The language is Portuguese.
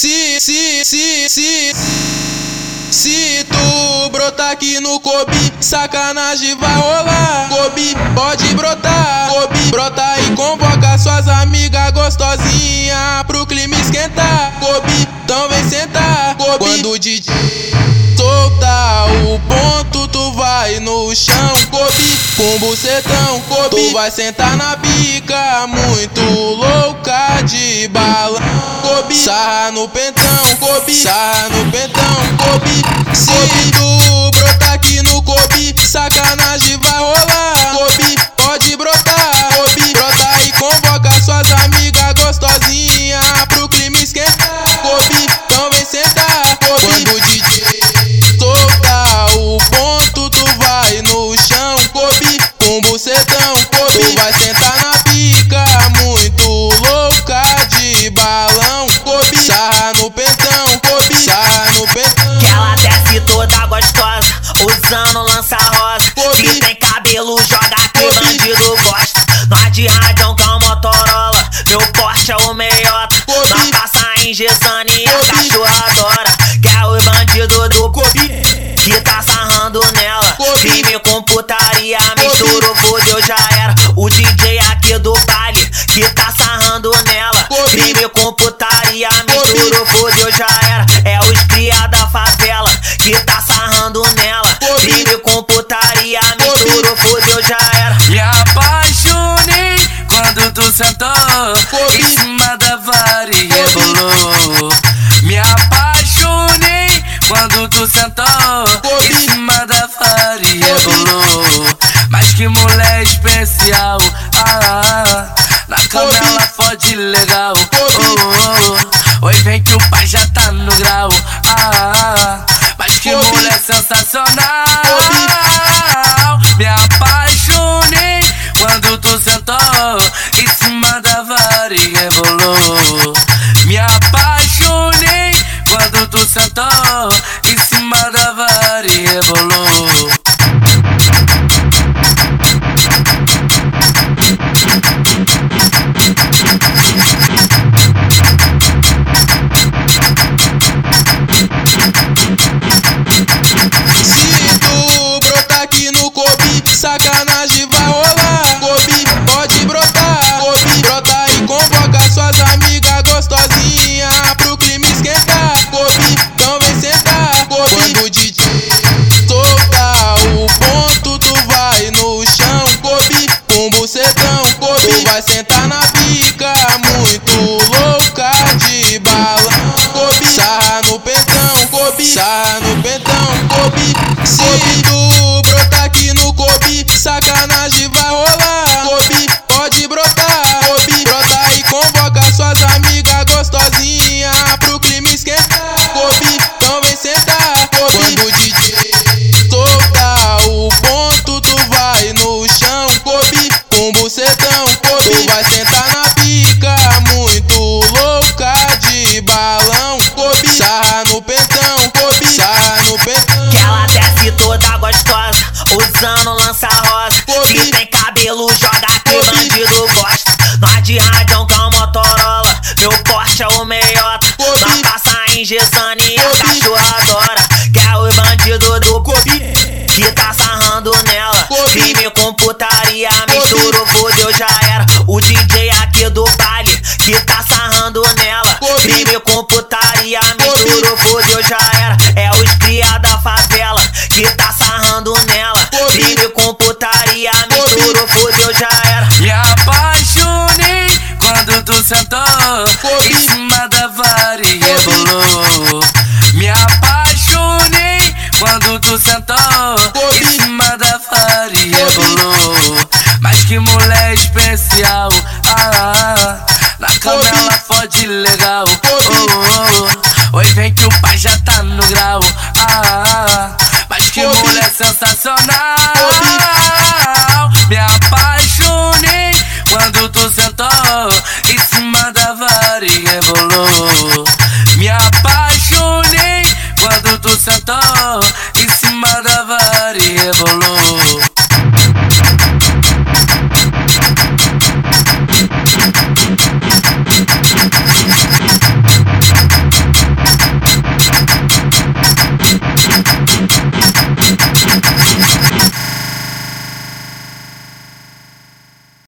Se, se, se, se. Se tu brotar aqui no Kobe, sacanagem vai rolar. Kobe, pode brotar. Kobe, brota e convoca suas amigas gostosinha pro clima esquentar. Kobe, então vem sentar. Kobe, quando o DJ solta o ponto, tu vai no chão. Kobe, com bucetão. Kobe, tu vai sentar na bica, muito louca de bala. Kobe, sarra no pentão. Kobe, sarra no pentão. Kobe, se tu brotar aqui no Kobe, sacanagem joga que o bandido gosta. Nós de radião com a Motorola, meu porte é o meiota. Nós passa em Gesane e a cachorra adora. Que é o bandido do Kobe, que tá sarrando nela. Crime com putaria, misturo, fodeu, já era. O DJ aqui do baile, que tá sarrando nela. Crime com fodeu, já era. Me apaixonei quando tu sentou em cima da vara e rebolou. Me apaixonei quando tu sentou em cima da vara e rebolou. Mas que mulher especial, ah, na cama ela fode legal. Oh, oh, oi, vem que o pai já tá no grau, ah, mas que mulher sensacional. Vai sentar na pica, muito louca de bala. Kobe, sarra no pentão. Kobe, sarra no pentão. Kobe, se tu aqui no Kobe, sacanagem Gesane e a cachorra adora. Que é o bandido do Kobe, que tá sarrando nela. Crime com putaria, misturo, fodeu, já era. O DJ aqui do baile, que tá sarrando nela. Crime com putaria, misturo, fodeu, já era. É os cria da favela, que tá sarrando nela. Crime com putaria, misturo, fodeu, já era. Me apaixonei quando tu sentou em cima da vara rebolou. Me apaixonei quando tu sentou em cima da Faria. Mas que mulher especial, ah, ah, ah. na cama ela fode legal. Oh, oh, oh. Oi, vem que o pai já tá no grau, ah, ah, mas que mulher sensacional. Me apaixonei quando tu sentou em cima da varinha bolou. sentou em cima da vara e rebolou.